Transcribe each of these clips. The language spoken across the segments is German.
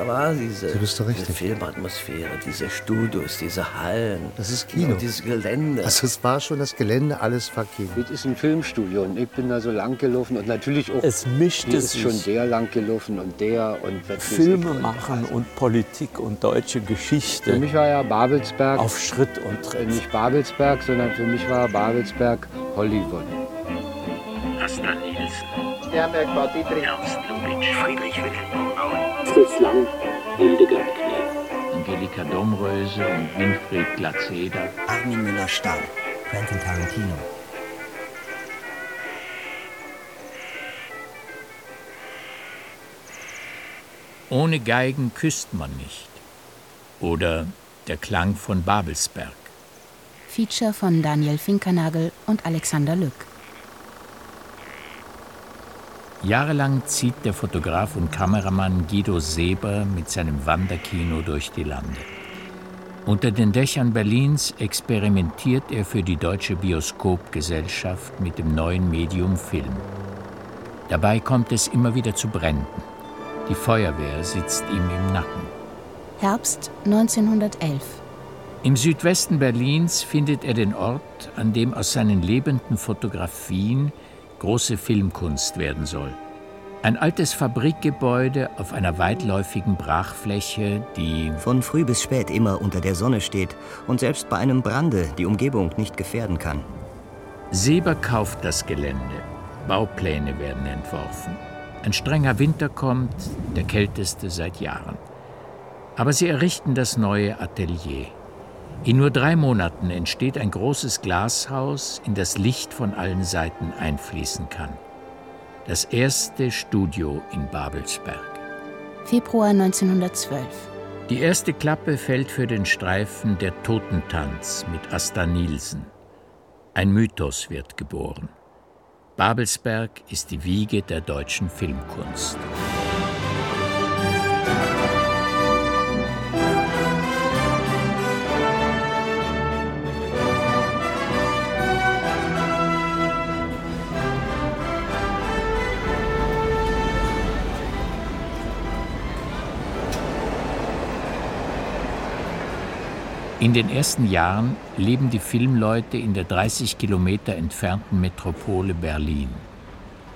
da war diese, diese Filmatmosphäre, diese Studios, diese Hallen. Das ist Kino. dieses Gelände. Also es war schon das Gelände, alles war Kino. Das ist ein Filmstudio und ich bin da so lang gelaufen und natürlich auch. Es mischte ist sich. schon der lang gelaufen und der und Filme machen und Politik und deutsche Geschichte. Für mich war ja Babelsberg. Auf Schritt und Tritt. Nicht Babelsberg, sondern für mich war Babelsberg Hollywood. Asta Nielsen. Sternberg war Dietrich. Ernst Lubitsch. Friedrich Wilhelm Braun. Fritz Lang. Hildegard Knef. Angelika Domröse und Winfried Glatzeder. Armin Müller-Stahl. Quentin Tarantino. Ohne Geigen küsst man nicht. Oder der Klang von Babelsberg. Feature von Daniel Finkernagel und Alexander Lück. Jahrelang zieht der Fotograf und Kameramann Guido Seber mit seinem Wanderkino durch die Lande. Unter den Dächern Berlins experimentiert er für die Deutsche Bioskopgesellschaft mit dem neuen Medium Film. Dabei kommt es immer wieder zu Bränden. Die Feuerwehr sitzt ihm im Nacken. Herbst 1911. Im Südwesten Berlins findet er den Ort, an dem aus seinen lebenden Fotografien große Filmkunst werden soll. Ein altes Fabrikgebäude auf einer weitläufigen Brachfläche, die von früh bis spät immer unter der Sonne steht und selbst bei einem Brande die Umgebung nicht gefährden kann. Seber kauft das Gelände. Baupläne werden entworfen. Ein strenger Winter kommt, der kälteste seit Jahren. Aber sie errichten das neue Atelier. In nur drei Monaten entsteht ein großes Glashaus, in das Licht von allen Seiten einfließen kann. Das erste Studio in Babelsberg. Februar 1912. Die erste Klappe fällt für den Streifen Der Totentanz mit Asta Nielsen. Ein Mythos wird geboren. Babelsberg ist die Wiege der deutschen Filmkunst. In den ersten Jahren leben die Filmleute in der 30 Kilometer entfernten Metropole Berlin.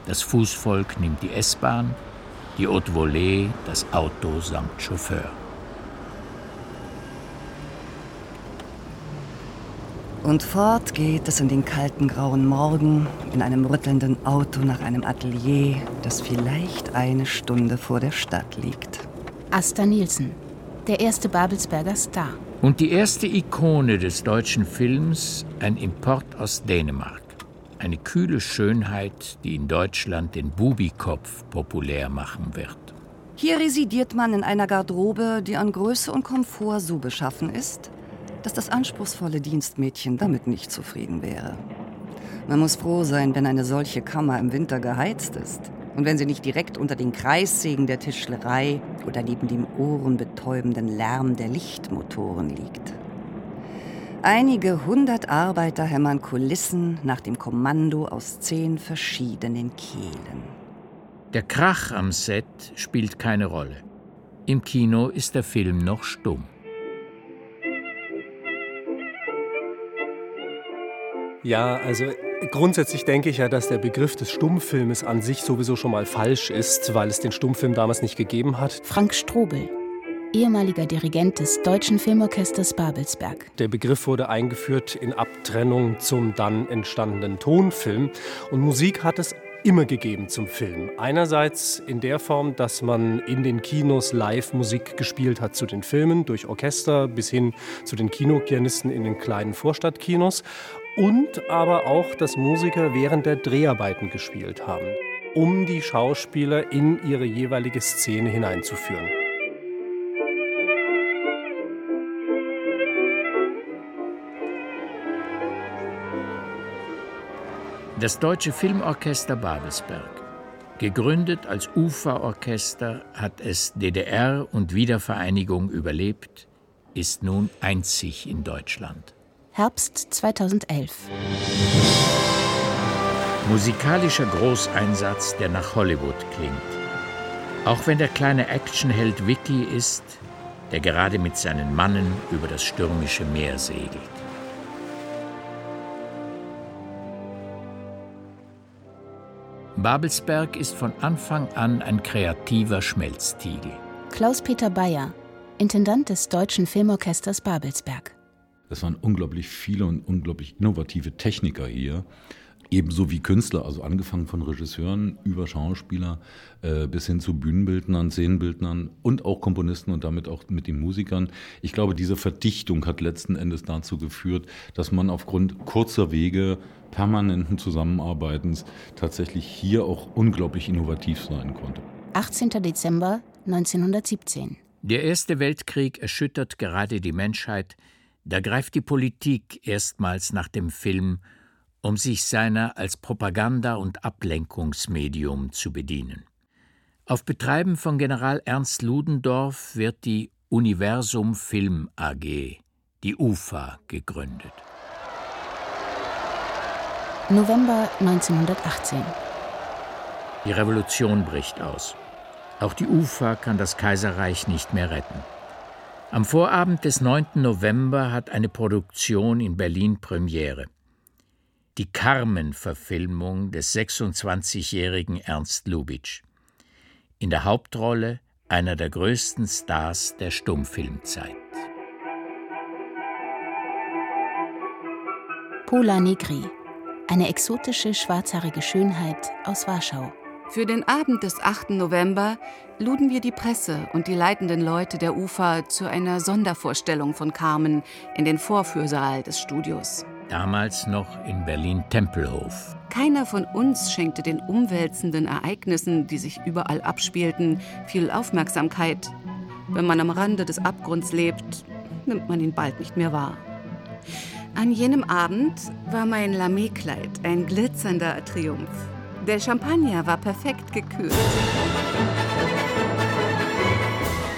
Das Fußvolk nimmt die S-Bahn, die Haute Volée das Auto samt Chauffeur. Und fort geht es in den kalten grauen Morgen in einem rüttelnden Auto nach einem Atelier, das vielleicht eine Stunde vor der Stadt liegt. Asta Nielsen, der erste Babelsberger Star. Und die erste Ikone des deutschen Films, ein Import aus Dänemark. Eine kühle Schönheit, die in Deutschland den Bubikopf populär machen wird. Hier residiert man in einer Garderobe, die an Größe und Komfort so beschaffen ist, dass das anspruchsvolle Dienstmädchen damit nicht zufrieden wäre. Man muss froh sein, wenn eine solche Kammer im Winter geheizt ist und wenn sie nicht direkt unter den Kreissägen der Tischlerei oder neben dem ohrenbetäubenden Lärm der Lichtmotoren liegt. Einige hundert Arbeiter hämmern Kulissen nach dem Kommando aus zehn verschiedenen Kehlen. Der Krach am Set spielt keine Rolle. Im Kino ist der Film noch stumm. Ja, also grundsätzlich denke ich ja, dass der Begriff des Stummfilmes an sich sowieso schon mal falsch ist, weil es den Stummfilm damals nicht gegeben hat. Frank Strobel, ehemaliger Dirigent des Deutschen Filmorchesters Babelsberg. Der Begriff wurde eingeführt in Abtrennung zum dann entstandenen Tonfilm und Musik hat es immer gegeben zum Film. Einerseits in der Form, dass man in den Kinos live Musik gespielt hat zu den Filmen, durch Orchester bis hin zu den Kinopianisten in den kleinen Vorstadtkinos und aber auch, dass Musiker während der Dreharbeiten gespielt haben, um die Schauspieler in ihre jeweilige Szene hineinzuführen. Das Deutsche Filmorchester Babelsberg. Gegründet als UFA-Orchester hat es DDR und Wiedervereinigung überlebt, ist nun einzig in Deutschland. Herbst 2011. Musikalischer Großeinsatz, der nach Hollywood klingt. Auch wenn der kleine Actionheld Vicky ist, der gerade mit seinen Mannen über das stürmische Meer segelt. Babelsberg ist von Anfang an ein kreativer Schmelztiegel. Klaus-Peter Bayer, Intendant des Deutschen Filmorchesters Babelsberg. Es waren unglaublich viele und unglaublich innovative Techniker hier. Ebenso wie Künstler, also angefangen von Regisseuren über Schauspieler äh, bis hin zu Bühnenbildnern, Szenenbildnern und auch Komponisten und damit auch mit den Musikern. Ich glaube, diese Verdichtung hat letzten Endes dazu geführt, dass man aufgrund kurzer Wege, permanenten Zusammenarbeitens tatsächlich hier auch unglaublich innovativ sein konnte. 18. Dezember 1917. Der Erste Weltkrieg erschüttert gerade die Menschheit. Da greift die Politik erstmals nach dem Film um sich seiner als Propaganda- und Ablenkungsmedium zu bedienen. Auf Betreiben von General Ernst Ludendorff wird die Universum Film AG, die UFA, gegründet. November 1918. Die Revolution bricht aus. Auch die UFA kann das Kaiserreich nicht mehr retten. Am Vorabend des 9. November hat eine Produktion in Berlin Premiere die Carmen-Verfilmung des 26-jährigen Ernst Lubitsch. In der Hauptrolle einer der größten Stars der Stummfilmzeit. Pola Negri, eine exotische schwarzhaarige Schönheit aus Warschau. Für den Abend des 8. November luden wir die Presse und die leitenden Leute der UFA zu einer Sondervorstellung von Carmen in den Vorführsaal des Studios damals noch in Berlin-Tempelhof. Keiner von uns schenkte den umwälzenden Ereignissen, die sich überall abspielten, viel Aufmerksamkeit. Wenn man am Rande des Abgrunds lebt, nimmt man ihn bald nicht mehr wahr. An jenem Abend war mein Lamé-Kleid ein glitzernder Triumph. Der Champagner war perfekt gekühlt.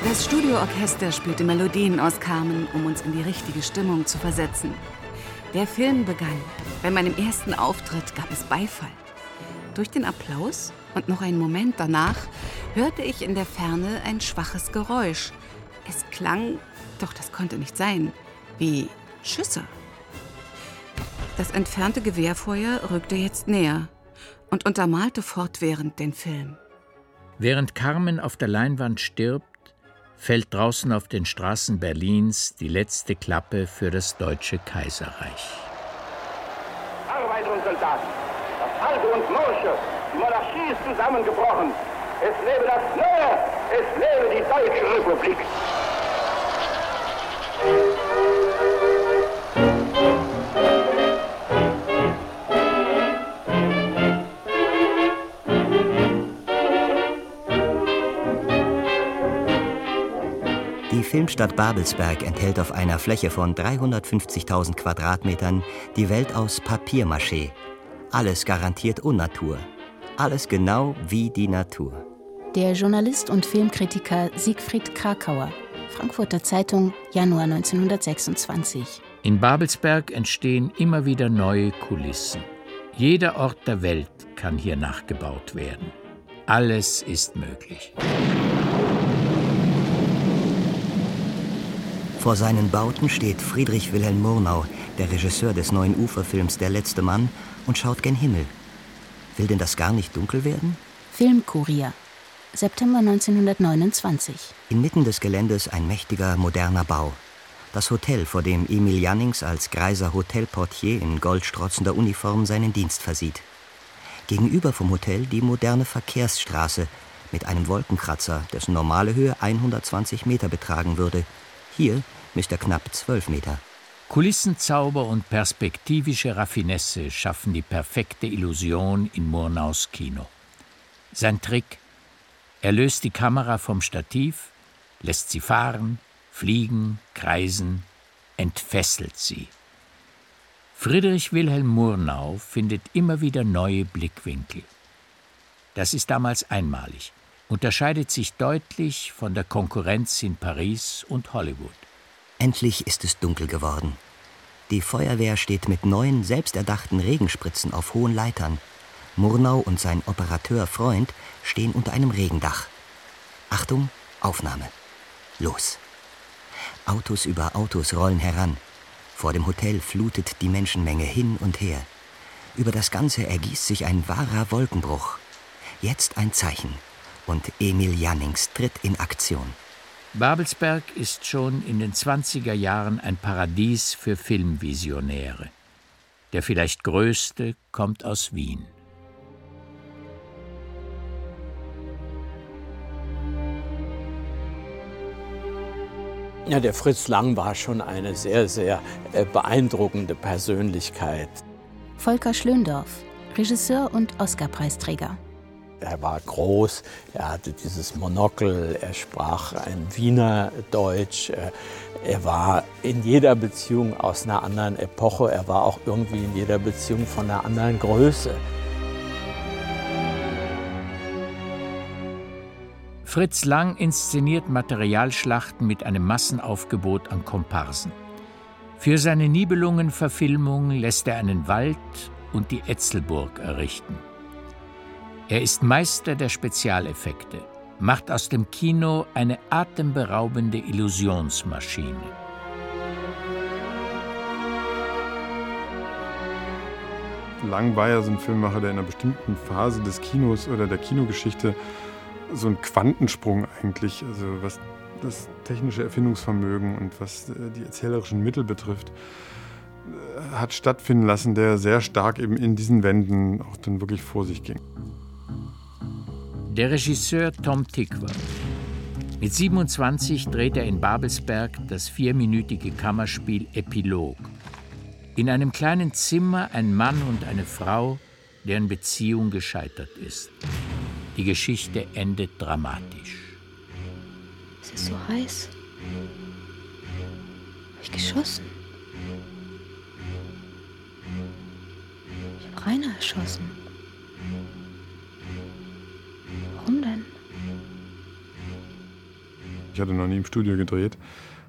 Das Studioorchester spielte Melodien aus Carmen, um uns in die richtige Stimmung zu versetzen. Der Film begann. Bei meinem ersten Auftritt gab es Beifall. Durch den Applaus und noch einen Moment danach hörte ich in der Ferne ein schwaches Geräusch. Es klang, doch das konnte nicht sein, wie Schüsse. Das entfernte Gewehrfeuer rückte jetzt näher und untermalte fortwährend den Film. Während Carmen auf der Leinwand stirbt, fällt draußen auf den Straßen Berlins die letzte Klappe für das Deutsche Kaiserreich. Arbeiter und Soldaten, das Alte und Morsche, die Monarchie ist zusammengebrochen. Es lebe das Neue, es lebe die Deutsche Republik. Filmstadt Babelsberg enthält auf einer Fläche von 350.000 Quadratmetern die Welt aus Papiermaché. Alles garantiert Unnatur. Alles genau wie die Natur. Der Journalist und Filmkritiker Siegfried Krakauer, Frankfurter Zeitung, Januar 1926. In Babelsberg entstehen immer wieder neue Kulissen. Jeder Ort der Welt kann hier nachgebaut werden. Alles ist möglich. Vor seinen Bauten steht Friedrich Wilhelm Murnau, der Regisseur des neuen Uferfilms Der letzte Mann, und schaut gen Himmel. Will denn das gar nicht dunkel werden? Filmkurier, September 1929. Inmitten des Geländes ein mächtiger, moderner Bau. Das Hotel, vor dem Emil Jannings als greiser Hotelportier in goldstrotzender Uniform seinen Dienst versieht. Gegenüber vom Hotel die moderne Verkehrsstraße mit einem Wolkenkratzer, dessen normale Höhe 120 Meter betragen würde. Hier misst er knapp zwölf Meter. Kulissenzauber und perspektivische Raffinesse schaffen die perfekte Illusion in Murnaus Kino. Sein Trick: Er löst die Kamera vom Stativ, lässt sie fahren, fliegen, kreisen, entfesselt sie. Friedrich Wilhelm Murnau findet immer wieder neue Blickwinkel. Das ist damals einmalig, unterscheidet sich deutlich von der Konkurrenz in Paris und Hollywood. Endlich ist es dunkel geworden. Die Feuerwehr steht mit neuen, selbsterdachten Regenspritzen auf hohen Leitern. Murnau und sein Operateur Freund stehen unter einem Regendach. Achtung, Aufnahme. Los. Autos über Autos rollen heran. Vor dem Hotel flutet die Menschenmenge hin und her. Über das Ganze ergießt sich ein wahrer Wolkenbruch. Jetzt ein Zeichen. Und Emil Jannings tritt in Aktion. Babelsberg ist schon in den 20er Jahren ein Paradies für Filmvisionäre. Der vielleicht größte kommt aus Wien. Ja, der Fritz Lang war schon eine sehr, sehr äh, beeindruckende Persönlichkeit. Volker Schlöndorff, Regisseur und Oscarpreisträger. Er war groß, er hatte dieses Monokel, er sprach ein Wiener Deutsch, äh, er war in jeder Beziehung aus einer anderen Epoche, er war auch irgendwie in jeder Beziehung von einer anderen Größe. Fritz Lang inszeniert Materialschlachten mit einem Massenaufgebot an Komparsen. Für seine Nibelungen-Verfilmung lässt er einen Wald und die Etzelburg errichten. Er ist Meister der Spezialeffekte, macht aus dem Kino eine atemberaubende Illusionsmaschine. Lang war ja so ein Filmemacher, der in einer bestimmten Phase des Kinos oder der Kinogeschichte so ein Quantensprung eigentlich, also was das technische Erfindungsvermögen und was äh, die erzählerischen Mittel betrifft, äh, hat stattfinden lassen, der sehr stark eben in diesen Wänden auch dann wirklich vor sich ging. Der Regisseur Tom Tikwer. Mit 27 dreht er in Babelsberg das vierminütige Kammerspiel Epilog. In einem kleinen Zimmer ein Mann und eine Frau, deren Beziehung gescheitert ist. Die Geschichte endet dramatisch. Es ist so heiß. Hab ich geschossen? Ich habe Rainer erschossen. Ich hatte noch nie im Studio gedreht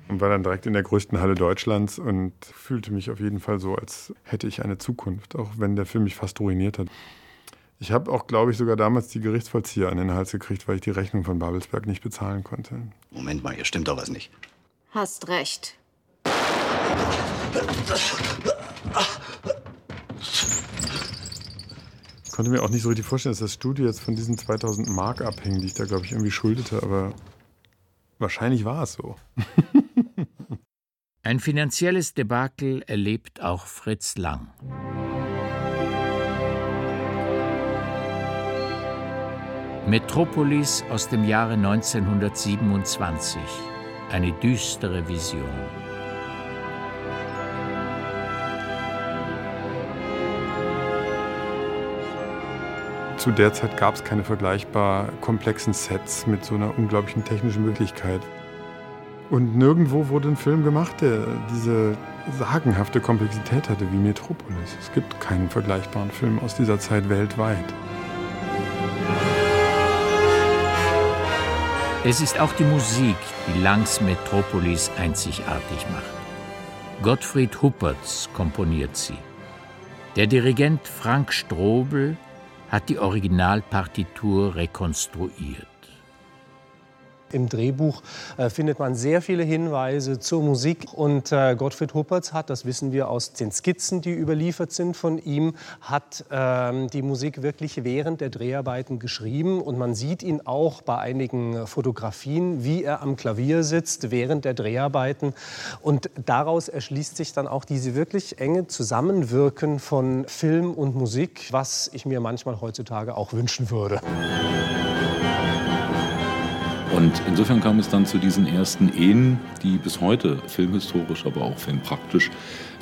und war dann direkt in der größten Halle Deutschlands und fühlte mich auf jeden Fall so, als hätte ich eine Zukunft, auch wenn der Film mich fast ruiniert hat. Ich habe auch, glaube ich, sogar damals die Gerichtsvollzieher an den Hals gekriegt, weil ich die Rechnung von Babelsberg nicht bezahlen konnte. Moment mal, hier stimmt doch was nicht. Hast recht. Ich konnte mir auch nicht so richtig vorstellen, dass das Studio jetzt von diesen 2000 Mark abhängt, die ich da, glaube ich, irgendwie schuldete, aber wahrscheinlich war es so. Ein finanzielles Debakel erlebt auch Fritz Lang. Metropolis aus dem Jahre 1927. Eine düstere Vision. Zu der Zeit gab es keine vergleichbar komplexen Sets mit so einer unglaublichen technischen Möglichkeit. Und nirgendwo wurde ein Film gemacht, der diese sagenhafte Komplexität hatte wie Metropolis. Es gibt keinen vergleichbaren Film aus dieser Zeit weltweit. Es ist auch die Musik, die Langs Metropolis einzigartig macht. Gottfried Huppertz komponiert sie. Der Dirigent Frank Strobel hat die Originalpartitur rekonstruiert. Im Drehbuch äh, findet man sehr viele Hinweise zur Musik. Und äh, Gottfried Huppertz hat, das wissen wir aus den Skizzen, die überliefert sind von ihm, hat ähm, die Musik wirklich während der Dreharbeiten geschrieben. Und man sieht ihn auch bei einigen Fotografien, wie er am Klavier sitzt während der Dreharbeiten. Und daraus erschließt sich dann auch diese wirklich enge Zusammenwirken von Film und Musik, was ich mir manchmal heutzutage auch wünschen würde. Und insofern kam es dann zu diesen ersten Ehen, die bis heute filmhistorisch, aber auch filmpraktisch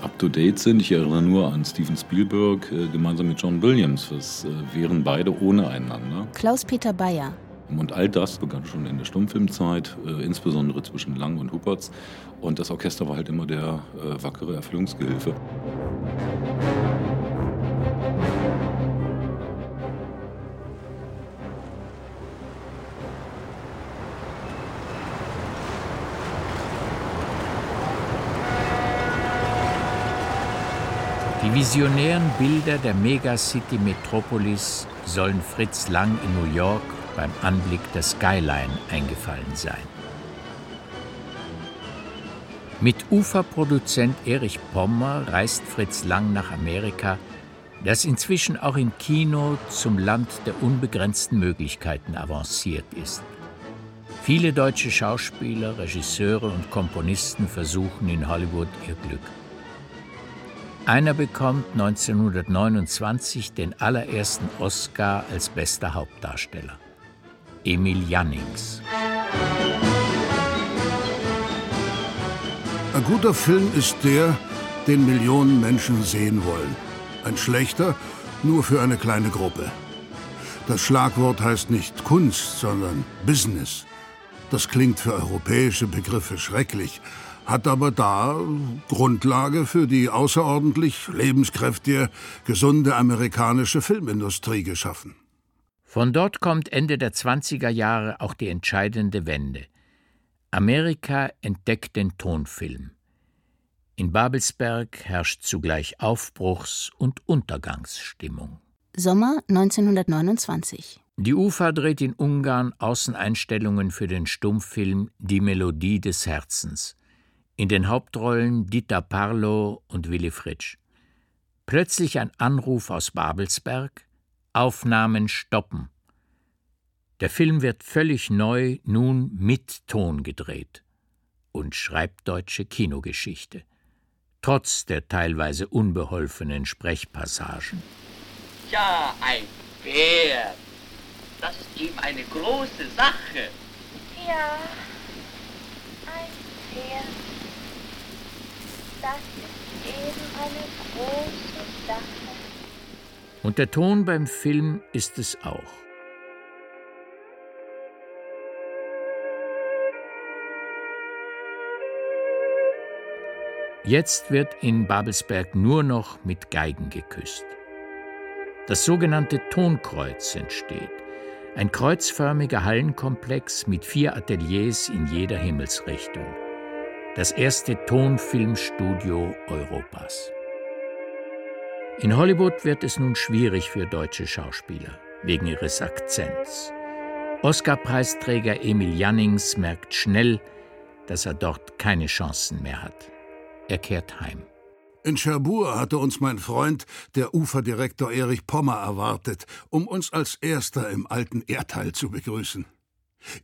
up-to-date sind. Ich erinnere nur an Steven Spielberg äh, gemeinsam mit John Williams. Das äh, wären beide ohne einander. Klaus-Peter Bayer. Und all das begann schon in der Stummfilmzeit, äh, insbesondere zwischen Lang und Huppertz. Und das Orchester war halt immer der äh, wackere Erfüllungsgehilfe. Die visionären Bilder der Megacity Metropolis sollen Fritz Lang in New York beim Anblick der Skyline eingefallen sein. Mit Uferproduzent Erich Pommer reist Fritz Lang nach Amerika, das inzwischen auch im Kino zum Land der unbegrenzten Möglichkeiten avanciert ist. Viele deutsche Schauspieler, Regisseure und Komponisten versuchen in Hollywood ihr Glück. Einer bekommt 1929 den allerersten Oscar als bester Hauptdarsteller. Emil Jannings. Ein guter Film ist der, den Millionen Menschen sehen wollen. Ein schlechter nur für eine kleine Gruppe. Das Schlagwort heißt nicht Kunst, sondern Business. Das klingt für europäische Begriffe schrecklich, hat aber da Grundlage für die außerordentlich lebenskräftige, gesunde amerikanische Filmindustrie geschaffen. Von dort kommt Ende der 20er Jahre auch die entscheidende Wende. Amerika entdeckt den Tonfilm. In Babelsberg herrscht zugleich Aufbruchs- und Untergangsstimmung. Sommer 1929. Die UFA dreht in Ungarn Außeneinstellungen für den Stummfilm Die Melodie des Herzens. In den Hauptrollen Dieter Parlow und Willy Fritsch. Plötzlich ein Anruf aus Babelsberg: Aufnahmen stoppen. Der Film wird völlig neu nun mit Ton gedreht und schreibt deutsche Kinogeschichte, trotz der teilweise unbeholfenen Sprechpassagen. Ja, ein Bär. Das ist eben eine große Sache. Ja, ein Pferd. Das ist eben eine große Sache. Und der Ton beim Film ist es auch. Jetzt wird in Babelsberg nur noch mit Geigen geküsst. Das sogenannte Tonkreuz entsteht. Ein kreuzförmiger Hallenkomplex mit vier Ateliers in jeder Himmelsrichtung. Das erste Tonfilmstudio Europas. In Hollywood wird es nun schwierig für deutsche Schauspieler, wegen ihres Akzents. Oscar-Preisträger Emil Jannings merkt schnell, dass er dort keine Chancen mehr hat. Er kehrt heim. In Cherbourg hatte uns mein Freund, der Uferdirektor Erich Pommer, erwartet, um uns als Erster im alten Erdteil zu begrüßen.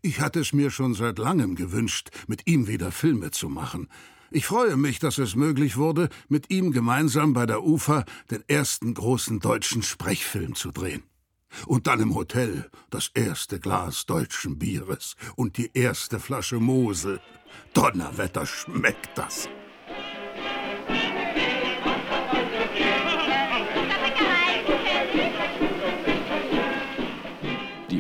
Ich hatte es mir schon seit langem gewünscht, mit ihm wieder Filme zu machen. Ich freue mich, dass es möglich wurde, mit ihm gemeinsam bei der UFA den ersten großen deutschen Sprechfilm zu drehen. Und dann im Hotel das erste Glas deutschen Bieres und die erste Flasche Mosel. Donnerwetter schmeckt das.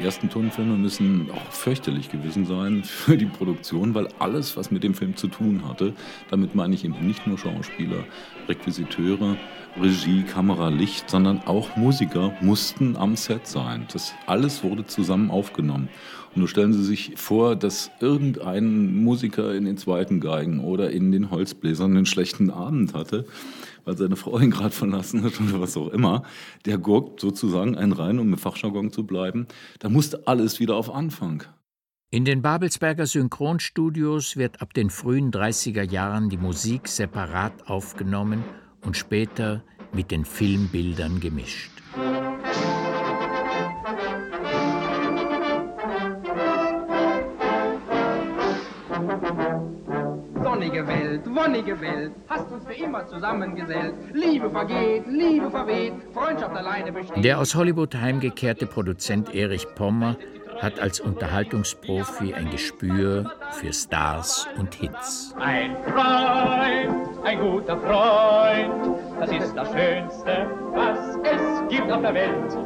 Die ersten Tonfilme müssen auch fürchterlich gewesen sein für die Produktion, weil alles, was mit dem Film zu tun hatte, damit meine ich eben nicht nur Schauspieler, Requisiteure, Regie, Kamera, Licht, sondern auch Musiker mussten am Set sein. Das alles wurde zusammen aufgenommen. Und nun stellen Sie sich vor, dass irgendein Musiker in den zweiten Geigen oder in den Holzbläsern einen schlechten Abend hatte weil seine Frau ihn gerade verlassen hat oder was auch immer, der gurkt sozusagen einen rein, um im Fachjargon zu bleiben. Da musste alles wieder auf Anfang. In den Babelsberger Synchronstudios wird ab den frühen 30er Jahren die Musik separat aufgenommen und später mit den Filmbildern gemischt. Wonnige Welt, hast uns für immer zusammengesellt. Liebe vergeht, Liebe verweht, Freundschaft alleine besteht. Der aus Hollywood heimgekehrte Produzent Erich Pommer hat als Unterhaltungsprofi ein Gespür für Stars und Hits. Ein Freund, ein guter Freund, das ist das Schönste, was es gibt auf der Welt.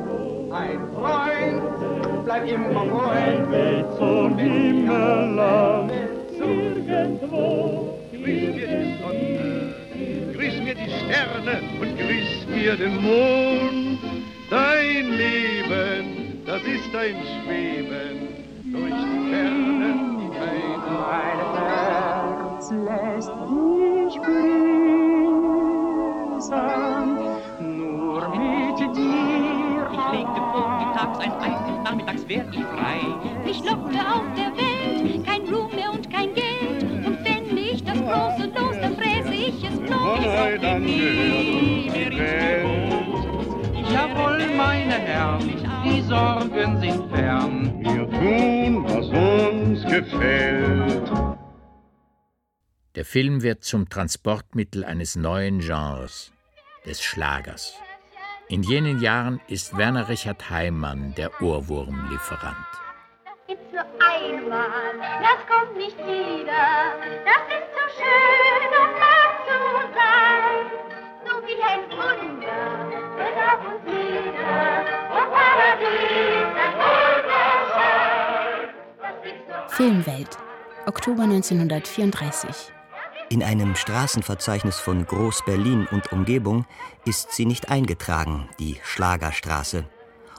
Ein Freund, bleib immer Freund, zum Himmelland, irgendwo. Grüß mir die Sonne, grüß mir die Sterne und grüß mir den Mond. Dein Leben, das ist ein Schweben durch die Fernen, die keine Mein Herz lässt dich grüßen, nur mit dir. Ich legte vormittags ein Ei, nachmittags werd ich frei. Gehört uns die Welt. Jawohl, meine Herren, die Sorgen sind fern. Wir tun, was uns gefällt. Der Film wird zum Transportmittel eines neuen Genres, des Schlagers. In jenen Jahren ist Werner Richard Heimann der Ohrwurmlieferant. Gibt's nur einmal, das kommt nicht wieder. Das ist so schön, wahr zu sein. So wie ein Wunder, wird auf uns nieder. Vom Paradies ein Wunderschein. Filmwelt, Oktober 1934. In einem Straßenverzeichnis von Groß-Berlin und Umgebung ist sie nicht eingetragen, die Schlagerstraße,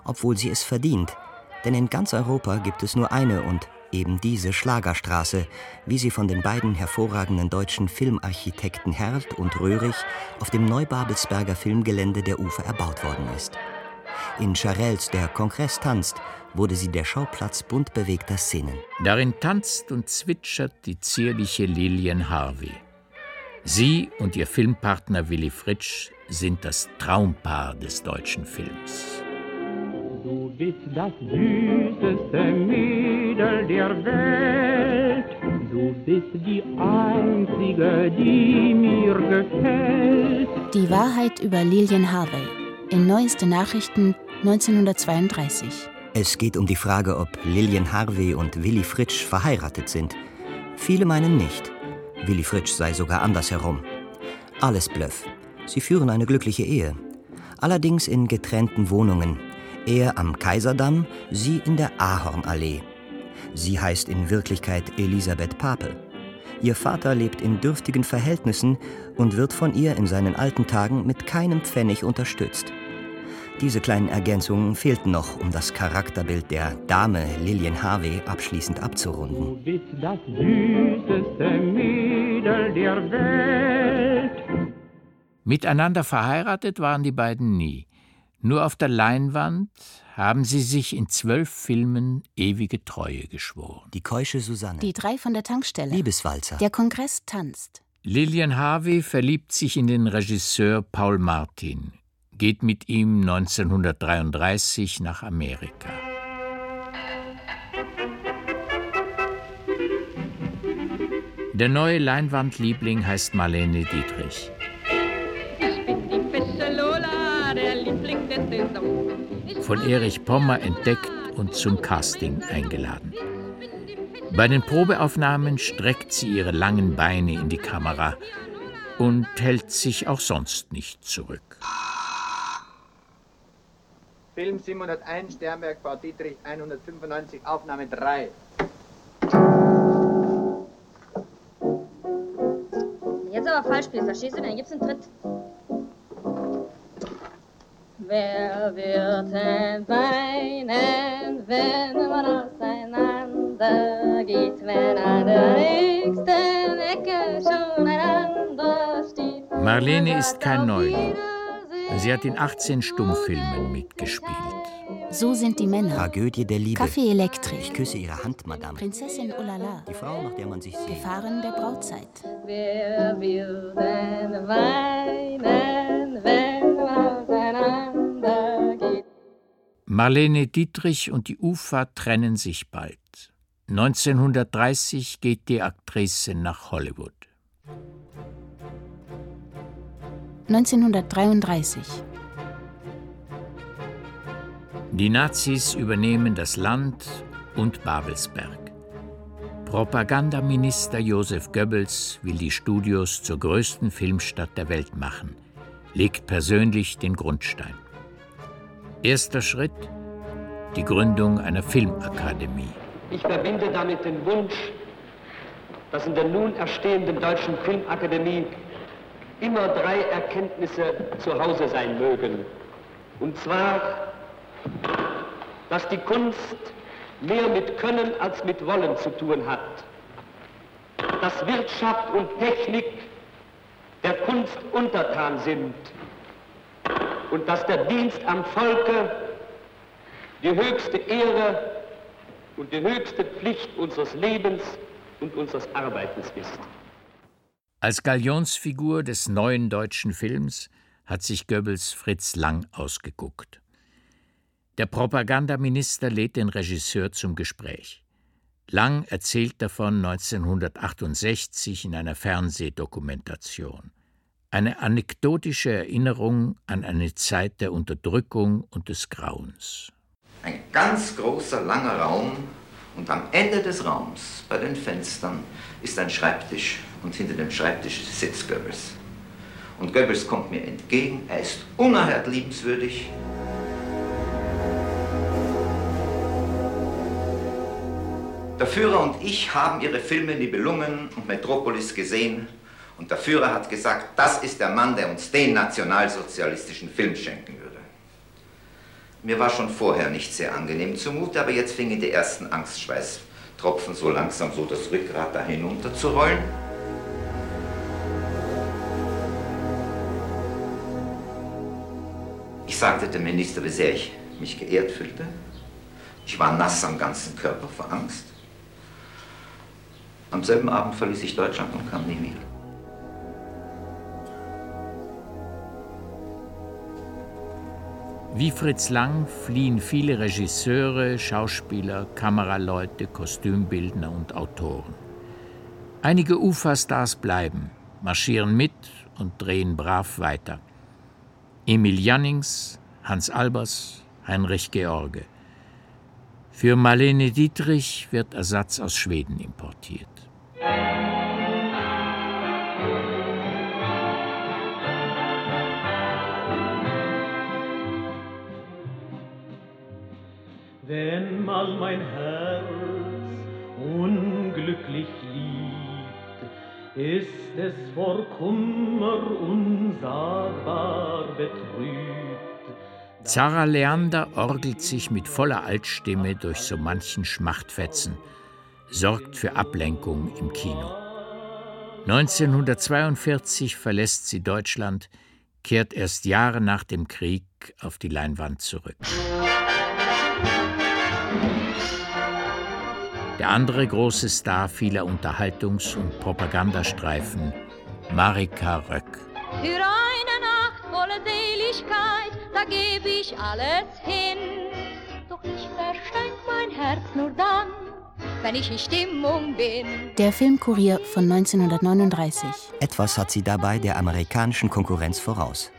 obwohl sie es verdient. Denn in ganz Europa gibt es nur eine und eben diese Schlagerstraße, wie sie von den beiden hervorragenden deutschen Filmarchitekten Herlt und Röhrig auf dem Neubabelsberger Filmgelände der Ufer erbaut worden ist. In Charelles Der Kongress tanzt wurde sie der Schauplatz bunt bewegter Szenen. Darin tanzt und zwitschert die zierliche Lilian Harvey. Sie und ihr Filmpartner Willy Fritsch sind das Traumpaar des deutschen Films. Du bist das süßeste Mädel der Welt. Du bist die einzige, die mir gefällt. Die Wahrheit über Lilian Harvey in Neueste Nachrichten 1932. Es geht um die Frage, ob Lilian Harvey und Willy Fritsch verheiratet sind. Viele meinen nicht. Willy Fritsch sei sogar andersherum. Alles Bluff. Sie führen eine glückliche Ehe. Allerdings in getrennten Wohnungen. Er am Kaiserdamm, sie in der Ahornallee. Sie heißt in Wirklichkeit Elisabeth Papel. Ihr Vater lebt in dürftigen Verhältnissen und wird von ihr in seinen alten Tagen mit keinem Pfennig unterstützt. Diese kleinen Ergänzungen fehlten noch, um das Charakterbild der Dame Lilian Harvey abschließend abzurunden. Du bist das süßeste Mädel der Welt. Miteinander verheiratet waren die beiden nie. Nur auf der Leinwand haben sie sich in zwölf Filmen ewige Treue geschworen. Die keusche Susanne. Die drei von der Tankstelle. Liebeswalzer. Der Kongress tanzt. Lilian Harvey verliebt sich in den Regisseur Paul Martin, geht mit ihm 1933 nach Amerika. Der neue Leinwandliebling heißt Marlene Dietrich. Von Erich Pommer entdeckt und zum Casting eingeladen. Bei den Probeaufnahmen streckt sie ihre langen Beine in die Kamera und hält sich auch sonst nicht zurück. Film 701, Sternberg, Frau Dietrich, 195, Aufnahme 3. Jetzt aber falsch spielst, verstehst du? Dann gibt's einen Tritt. Wer wird denn weinen, wenn man auseinander geht, wenn an der nächsten Ecke schon ein anderer steht? Marlene ist kein Neuling. Sie hat in 18 Stummfilmen mitgespielt. So sind die Männer. Tragödie der Liebe. Kaffee Elektrik. Ich küsse Ihre Hand, Madame. Prinzessin Olala. Die Frau, nach der man sich sehnt. Gefahren der Brautzeit. Wer will denn weinen, wenn Marlene Dietrich und die UFA trennen sich bald. 1930 geht die Aktrice nach Hollywood. 1933. Die Nazis übernehmen das Land und Babelsberg. Propagandaminister Josef Goebbels will die Studios zur größten Filmstadt der Welt machen, legt persönlich den Grundstein. Erster Schritt die Gründung einer Filmakademie. Ich verbinde damit den Wunsch, dass in der nun erstehenden Deutschen Filmakademie immer drei Erkenntnisse zu Hause sein mögen. Und zwar, dass die Kunst mehr mit Können als mit Wollen zu tun hat. Dass Wirtschaft und Technik der Kunst untertan sind. Und dass der Dienst am Volke die höchste Ehre und die höchste Pflicht unseres Lebens und unseres Arbeitens ist. Als Galionsfigur des neuen deutschen Films hat sich Goebbels Fritz Lang ausgeguckt. Der Propagandaminister lädt den Regisseur zum Gespräch. Lang erzählt davon 1968 in einer Fernsehdokumentation. Eine anekdotische Erinnerung an eine Zeit der Unterdrückung und des Grauens. Ein ganz großer, langer Raum und am Ende des Raums, bei den Fenstern, ist ein Schreibtisch und hinter dem Schreibtisch sitzt Goebbels. Und Goebbels kommt mir entgegen, er ist unerhört liebenswürdig. Der Führer und ich haben ihre Filme Nibelungen und Metropolis gesehen und der Führer hat gesagt, das ist der Mann, der uns den nationalsozialistischen Film schenken würde. Mir war schon vorher nicht sehr angenehm zumute, aber jetzt fingen die ersten Angstschweißtropfen so langsam so das Rückgrat da hinunter zu rollen. Ich sagte dem Minister, wie sehr ich mich geehrt fühlte. Ich war nass am ganzen Körper vor Angst. Am selben Abend verließ ich Deutschland und kam nie wieder. Wie Fritz Lang fliehen viele Regisseure, Schauspieler, Kameraleute, Kostümbildner und Autoren. Einige Ufa-Stars bleiben, marschieren mit und drehen brav weiter. Emil Jannings, Hans Albers, Heinrich George. Für Marlene Dietrich wird Ersatz aus Schweden importiert. Wenn mal mein Herz unglücklich liegt, ist es vor Kummer unsagbar betrübt. Zara Leander orgelt sich mit voller Altstimme durch so manchen Schmachtfetzen, sorgt für Ablenkung im Kino. 1942 verlässt sie Deutschland, kehrt erst Jahre nach dem Krieg auf die Leinwand zurück. Der andere große Star vieler Unterhaltungs- und Propagandastreifen, Marika Röck. Für eine Nacht voller Seligkeit, da gebe ich alles hin. Doch ich verschenk mein Herz nur dann, wenn ich in Stimmung bin. Der Filmkurier von 1939. Etwas hat sie dabei der amerikanischen Konkurrenz voraus.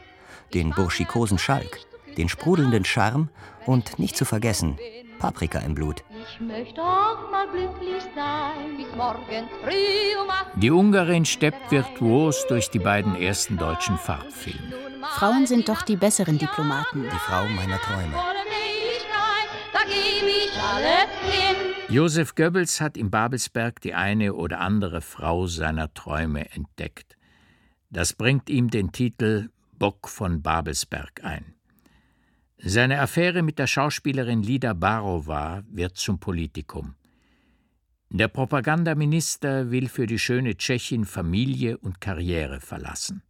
Den burschikosen Schalk, den sprudelnden Charme und nicht zu vergessen, Paprika im Blut. Ich möchte auch mal glücklich sein, bis morgens früh um Die Ungarin steppt virtuos durch die beiden ersten deutschen Farbfilme. Frauen sind doch die besseren Diplomaten. Die Frau meiner Träume. Josef Goebbels hat in Babelsberg die eine oder andere Frau seiner Träume entdeckt. Das bringt ihm den Titel Bock von Babelsberg ein. Seine Affäre mit der Schauspielerin Lida Barova wird zum Politikum. Der Propagandaminister will für die schöne Tschechin Familie und Karriere verlassen.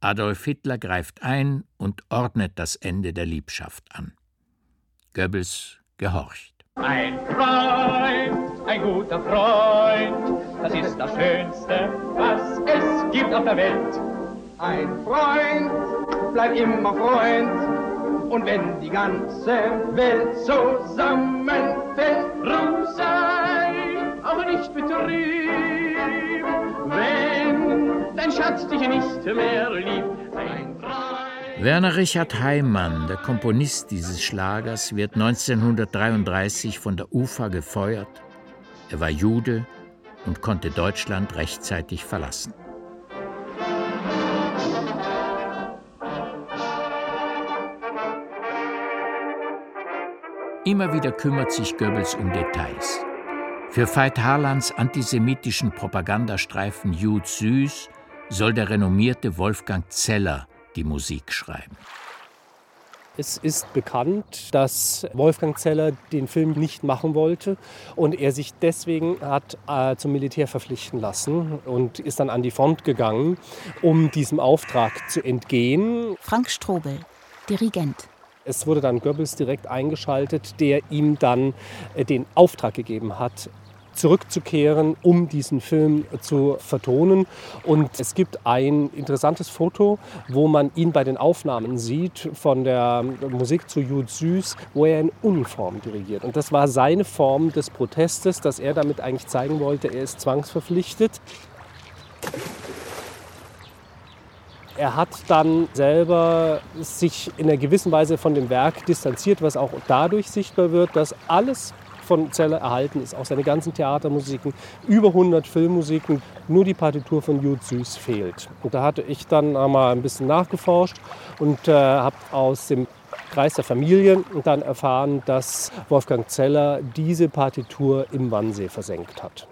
Adolf Hitler greift ein und ordnet das Ende der Liebschaft an. Goebbels gehorcht. Ein Freund, ein guter Freund, das ist das Schönste, was es gibt auf der Welt. Ein Freund, bleib immer Freund, und wenn die ganze Welt zusammenfällt, Ruh sei auch nicht betrübt, wenn dein Schatz dich nicht mehr liebt. Ein Werner Richard Heimann, der Komponist dieses Schlagers, wird 1933 von der UFA gefeuert. Er war Jude und konnte Deutschland rechtzeitig verlassen. Immer wieder kümmert sich Goebbels um Details. Für Veit Harlands antisemitischen Propagandastreifen Jud Süß soll der renommierte Wolfgang Zeller die Musik schreiben. Es ist bekannt, dass Wolfgang Zeller den Film nicht machen wollte und er sich deswegen hat äh, zum Militär verpflichten lassen und ist dann an die Front gegangen, um diesem Auftrag zu entgehen. Frank Strobel, Dirigent. Es wurde dann Goebbels direkt eingeschaltet, der ihm dann äh, den Auftrag gegeben hat, zurückzukehren, um diesen Film zu vertonen. Und es gibt ein interessantes Foto, wo man ihn bei den Aufnahmen sieht von der Musik zu Jud Süß, wo er in Uniform dirigiert. Und das war seine Form des Protestes, dass er damit eigentlich zeigen wollte, er ist zwangsverpflichtet. Er hat dann selber sich in einer gewissen Weise von dem Werk distanziert, was auch dadurch sichtbar wird, dass alles von Zeller erhalten ist, auch seine ganzen Theatermusiken, über 100 Filmmusiken, nur die Partitur von Jud Süß fehlt. Und da hatte ich dann einmal ein bisschen nachgeforscht und äh, habe aus dem Kreis der Familien dann erfahren, dass Wolfgang Zeller diese Partitur im Wannsee versenkt hat.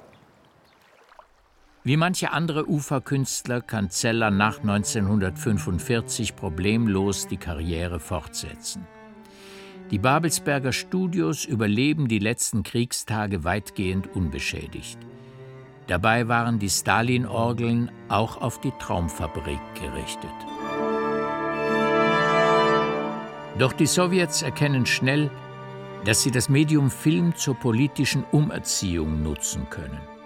Wie manche andere Uferkünstler kann Zeller nach 1945 problemlos die Karriere fortsetzen. Die Babelsberger Studios überleben die letzten Kriegstage weitgehend unbeschädigt. Dabei waren die Stalin-Orgeln auch auf die Traumfabrik gerichtet. Doch die Sowjets erkennen schnell, dass sie das Medium Film zur politischen Umerziehung nutzen können.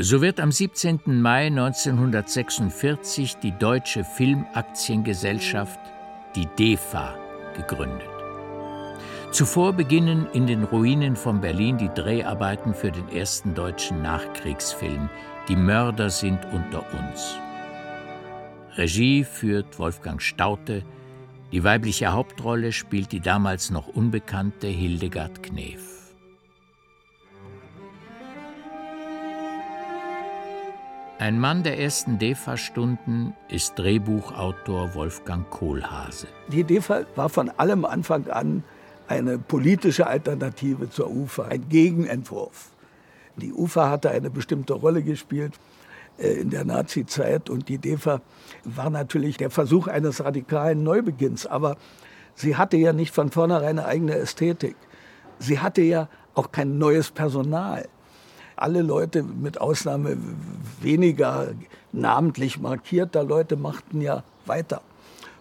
So wird am 17. Mai 1946 die Deutsche Filmaktiengesellschaft, die DEFA, gegründet. Zuvor beginnen in den Ruinen von Berlin die Dreharbeiten für den ersten deutschen Nachkriegsfilm Die Mörder sind unter uns. Regie führt Wolfgang Staute, die weibliche Hauptrolle spielt die damals noch unbekannte Hildegard Knef. Ein Mann der ersten DEFA-Stunden ist Drehbuchautor Wolfgang Kohlhase. Die DEFA war von allem Anfang an eine politische Alternative zur UFA, ein Gegenentwurf. Die UFA hatte eine bestimmte Rolle gespielt äh, in der Nazi-Zeit und die DEFA war natürlich der Versuch eines radikalen Neubeginns. Aber sie hatte ja nicht von vornherein eine eigene Ästhetik. Sie hatte ja auch kein neues Personal. Alle Leute, mit Ausnahme weniger namentlich markierter Leute, machten ja weiter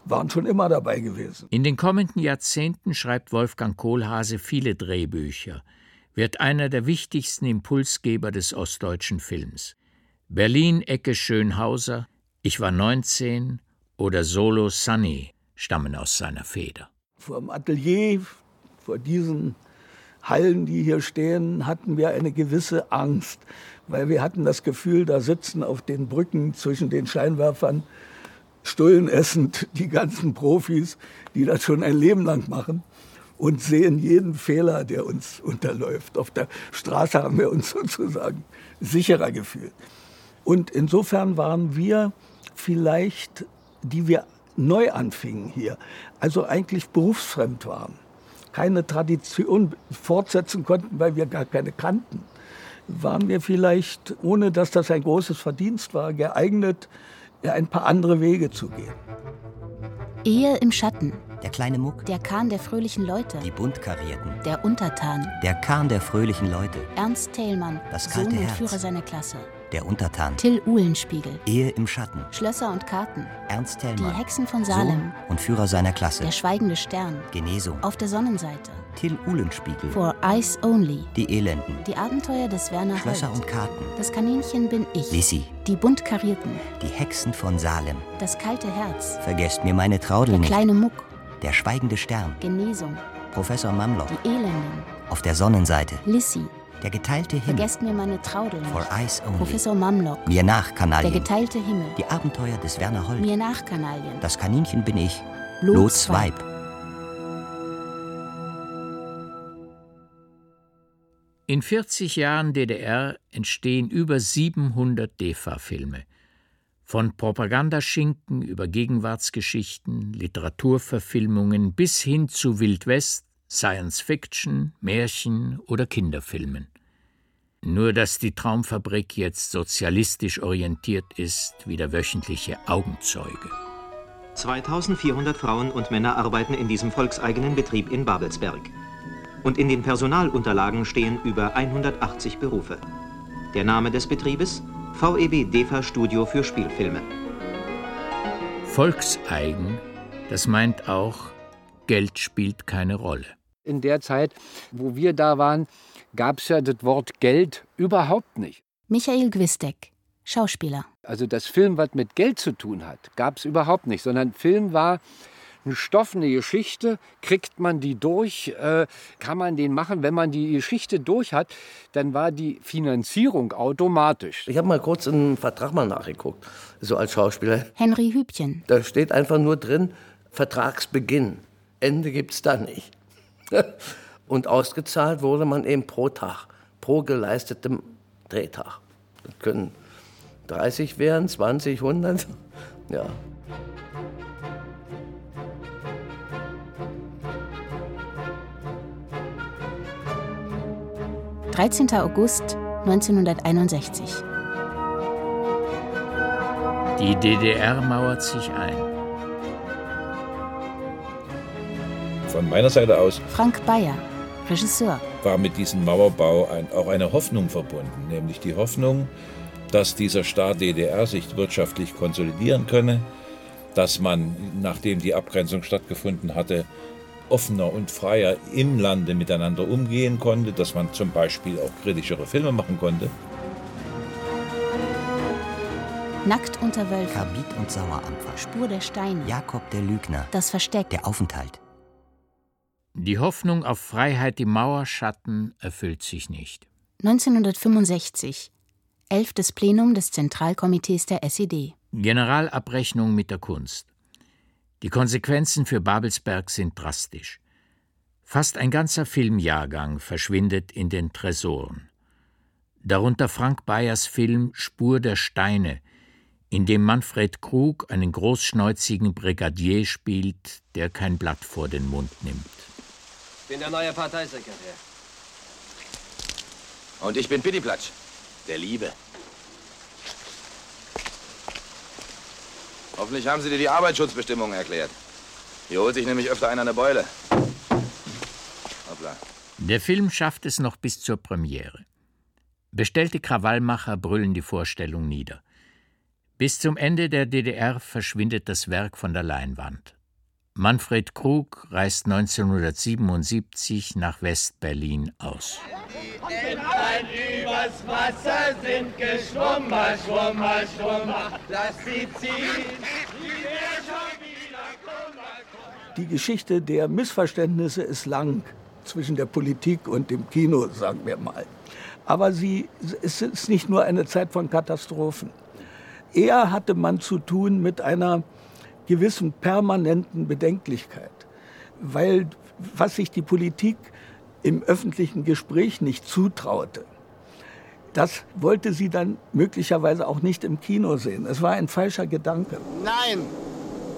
waren schon immer dabei gewesen. In den kommenden Jahrzehnten schreibt Wolfgang Kohlhase viele Drehbücher, wird einer der wichtigsten Impulsgeber des ostdeutschen Films. Berlin Ecke Schönhauser, Ich war 19 oder Solo Sunny stammen aus seiner Feder. Vor dem Atelier, vor diesen Hallen, die hier stehen, hatten wir eine gewisse Angst, weil wir hatten das Gefühl, da sitzen auf den Brücken zwischen den Scheinwerfern Stullen essend die ganzen Profis, die das schon ein Leben lang machen und sehen jeden Fehler, der uns unterläuft. Auf der Straße haben wir uns sozusagen sicherer gefühlt. Und insofern waren wir vielleicht, die wir neu anfingen hier, also eigentlich berufsfremd waren, keine Tradition fortsetzen konnten, weil wir gar keine kannten, waren wir vielleicht, ohne dass das ein großes Verdienst war, geeignet, ein paar andere Wege zu gehen. Ehe im Schatten. Der kleine Muck. Der Kahn der fröhlichen Leute. Die buntkarierten. Der Untertan. Der Kahn der fröhlichen Leute. Ernst Thälmann. Das kalte Sohn und Herz. Führer seiner Klasse. Der Untertan. Till Uhlenspiegel. Ehe im Schatten. Schlösser und Karten. Ernst Thälmann. Die Hexen von Salem. Sohn und Führer seiner Klasse. Der schweigende Stern. Genesung. Auf der Sonnenseite. Till Uhlenspiegel. For Eyes Only. Die Elenden. Die Abenteuer des Werner Schlösser Holt. und Karten. Das Kaninchen bin ich. Lissy. Die bunt karierten. Die Hexen von Salem. Das kalte Herz. Vergesst mir meine Traudel Der nicht. kleine Muck. Der schweigende Stern. Genesung. Professor Mamlock. Die Elenden. Auf der Sonnenseite. Lissy. Der geteilte Himmel. Vergesst mir meine Traudel nicht. For Eyes Only. Professor Mamlock. Mir nach, Der Kanalien. geteilte Himmel. Die Abenteuer des Werner Holt. Mir nach, Kanalien. Das Kaninchen bin ich. Lots Lots Weib. In 40 Jahren DDR entstehen über 700 DEFA-Filme. Von Propagandaschinken über Gegenwartsgeschichten, Literaturverfilmungen bis hin zu Wildwest, Science-Fiction, Märchen oder Kinderfilmen. Nur dass die Traumfabrik jetzt sozialistisch orientiert ist, wie der wöchentliche Augenzeuge. 2400 Frauen und Männer arbeiten in diesem volkseigenen Betrieb in Babelsberg. Und in den Personalunterlagen stehen über 180 Berufe. Der Name des Betriebes? VEB DEFA Studio für Spielfilme. Volkseigen, das meint auch, Geld spielt keine Rolle. In der Zeit, wo wir da waren, gab es ja das Wort Geld überhaupt nicht. Michael Gwistek, Schauspieler. Also das Film, was mit Geld zu tun hat, gab es überhaupt nicht, sondern Film war ein Stoff, eine Geschichte, kriegt man die durch, äh, kann man den machen. Wenn man die Geschichte durch hat, dann war die Finanzierung automatisch. Ich habe mal kurz einen Vertrag mal nachgeguckt, so als Schauspieler. Henry Hübchen. Da steht einfach nur drin, Vertragsbeginn. Ende gibt es da nicht. Und ausgezahlt wurde man eben pro Tag, pro geleistetem Drehtag. Das können 30 werden, 20, 100. Ja. 13. August 1961. Die DDR mauert sich ein. Von meiner Seite aus Frank Bayer, Regisseur. war mit diesem Mauerbau ein, auch eine Hoffnung verbunden, nämlich die Hoffnung, dass dieser Staat DDR sich wirtschaftlich konsolidieren könne, dass man, nachdem die Abgrenzung stattgefunden hatte, offener und freier im Lande miteinander umgehen konnte, dass man zum Beispiel auch kritischere Filme machen konnte. Nackt unter Wölfen. Karbid und Sauerampfer. Spur der Steine. Jakob der Lügner. Das Versteck. Der Aufenthalt. Die Hoffnung auf Freiheit im Mauerschatten erfüllt sich nicht. 1965. Elftes Plenum des Zentralkomitees der SED. Generalabrechnung mit der Kunst. Die Konsequenzen für Babelsberg sind drastisch. Fast ein ganzer Filmjahrgang verschwindet in den Tresoren. Darunter Frank Bayers Film Spur der Steine, in dem Manfred Krug einen großschnäuzigen Brigadier spielt, der kein Blatt vor den Mund nimmt. Ich bin der neue Parteisekretär. Und ich bin Pittiplatsch, der Liebe. Hoffentlich haben Sie dir die Arbeitsschutzbestimmungen erklärt. Hier holt sich nämlich öfter einer eine Beule. Hoppla. Der Film schafft es noch bis zur Premiere. Bestellte Krawallmacher brüllen die Vorstellung nieder. Bis zum Ende der DDR verschwindet das Werk von der Leinwand. Manfred Krug reist 1977 nach West-Berlin aus. Entlein übers Wasser sind geschwommer, schwommer, schwommer. Lass sie ziehen, Die Geschichte der Missverständnisse ist lang zwischen der Politik und dem Kino, sagen wir mal. Aber sie, es ist nicht nur eine Zeit von Katastrophen. Eher hatte man zu tun mit einer gewissen permanenten Bedenklichkeit, weil was sich die Politik im öffentlichen Gespräch nicht zutraute, das wollte sie dann möglicherweise auch nicht im Kino sehen. Es war ein falscher Gedanke. Nein!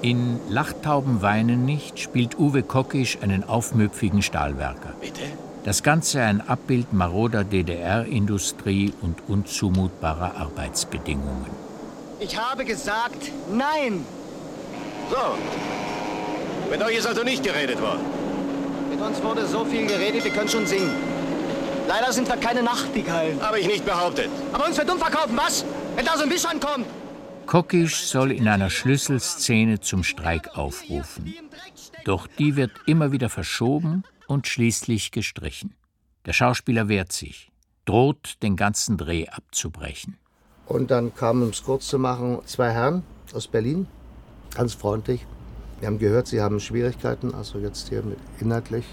In Lachtauben weinen nicht spielt Uwe Kockisch einen aufmüpfigen Stahlwerker. Bitte? Das Ganze ein Abbild maroder DDR-Industrie und unzumutbarer Arbeitsbedingungen. Ich habe gesagt, nein! So. Mit euch ist also nicht geredet worden. Mit uns wurde so viel geredet, wir können schon singen. Leider sind wir keine Nachtigallen. Habe ich nicht behauptet. Aber uns wird dumm verkaufen, was? Wenn da so ein Wisch ankommt. Kockisch soll in einer Schlüsselszene zum Streik aufrufen. Doch die wird immer wieder verschoben und schließlich gestrichen. Der Schauspieler wehrt sich, droht, den ganzen Dreh abzubrechen. Und dann kamen, um es kurz zu machen, zwei Herren aus Berlin, ganz freundlich. Wir haben gehört, sie haben Schwierigkeiten, also jetzt hier mit inhaltlich.